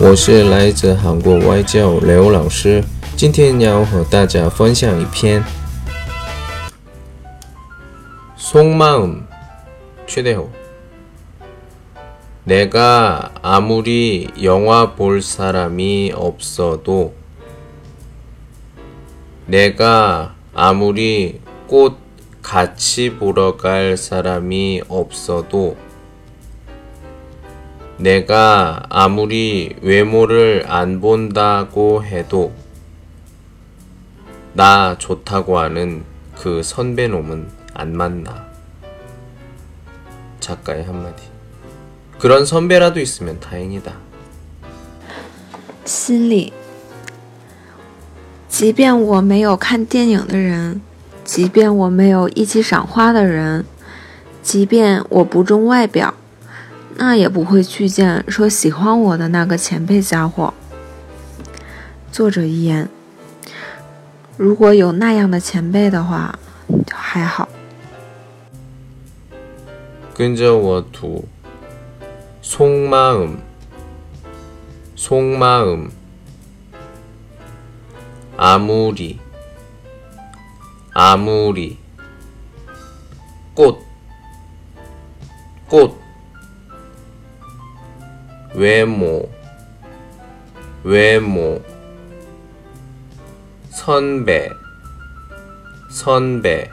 我是来自韩国外教刘老师，今天要和大家分享一篇속마음 최대호 내가 아무리 영화 볼 사람이 없어도 내가 아무리 꽃 같이 보러 갈 사람이 없어도 내가 아무리 외모를 안 본다고 해도 나 좋다고 하는 그 선배놈은 안 만나. 작가의 한마디. 그런 선배라도 있으면 다행이다. 心里，即便我没有看电影的人，即便我没有一起赏花的人，即便我不重外表。 那也不会去见说喜欢我的那个前辈家伙。作者一言，如果有那样的前辈的话，还好。跟着我读，속마 음， 속마 음， 아무 리， 아무 리， 꽃， 꽃。 외모, 외모, 선배, 선배,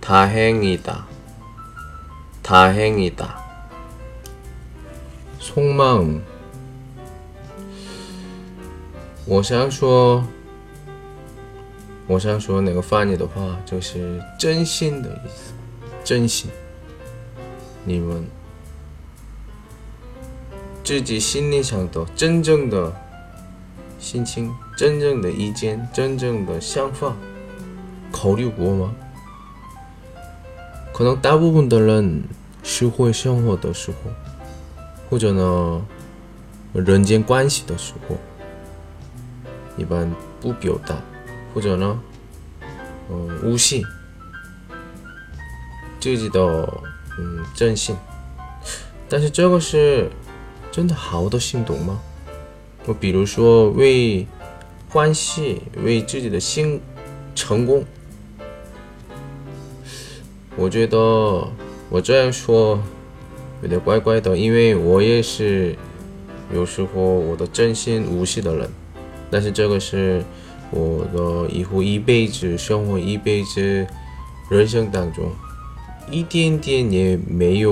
다행이다, 다행이다. 속마음, 我想说，我想说那个翻译的话就是真心的意思，真心。你们 自己心里想的真正的心情、真正的意见、真正的想法考虑过吗？可能大部分的人是会生活的时候，或者呢人间关系的时候，一般不表达，或者呢嗯无视自己的嗯真心，但是这个是。真的好多心动吗？我比如说为关系、为自己的心成功，我觉得我这样说有点怪怪的，因为我也是有时候我的真心无视的人，但是这个是我的以后一辈子生活一辈子人生当中一点点也没有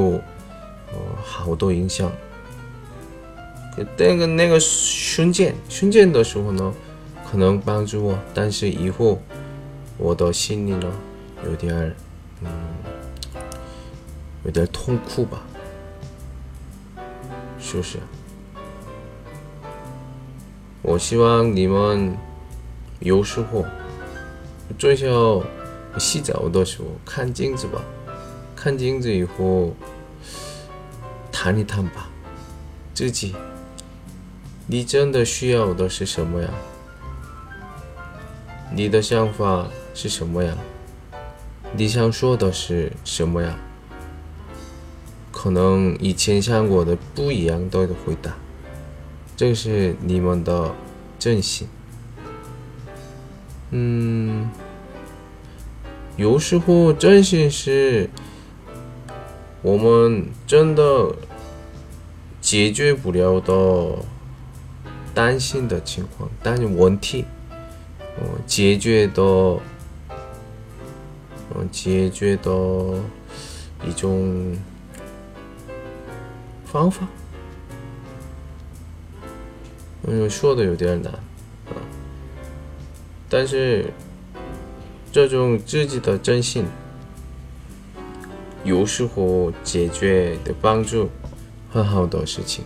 呃好多影响。那个那个瞬间瞬间的时候呢，可能帮助我，但是以后我的心里呢，有点嗯，有点痛苦吧，是不是？我希望你们有时候最少洗澡的时候看镜子吧，看镜子以后谈一谈吧，自己。你真的需要的是什么呀？你的想法是什么呀？你想说的是什么呀？可能以前想过的不一样的回答，这是你们的真心。嗯，有时候真心是我们真的解决不了的。担心的情况，但是问题，呃，解决的，嗯，解决的一种方法，嗯，说的有点难，啊，但是这种自己的真心，有时候解决的帮助很好的事情。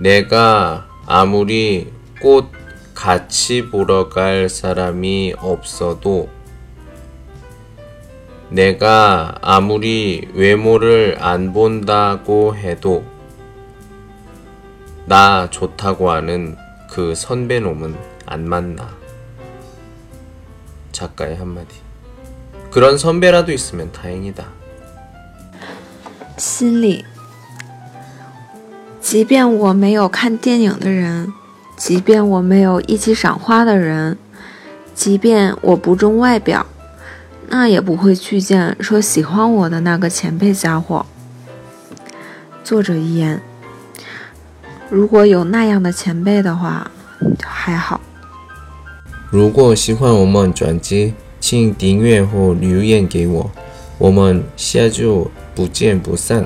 내가 아무리 꽃 같이 보러 갈 사람이 없어도 내가 아무리 외모를 안 본다고 해도 나 좋다고 하는 그 선배놈은 안 만나. 작가의 한마디. 그런 선배라도 있으면 다행이다. 心里，即便我没有看电影的人，即便我没有一起赏花的人，即便我不重外表，那也不会去见说喜欢我的那个前辈家伙。作者一言，如果有那样的前辈的话，还好。如果喜欢我们专辑，请订阅或留言给我，我们下周不见不散。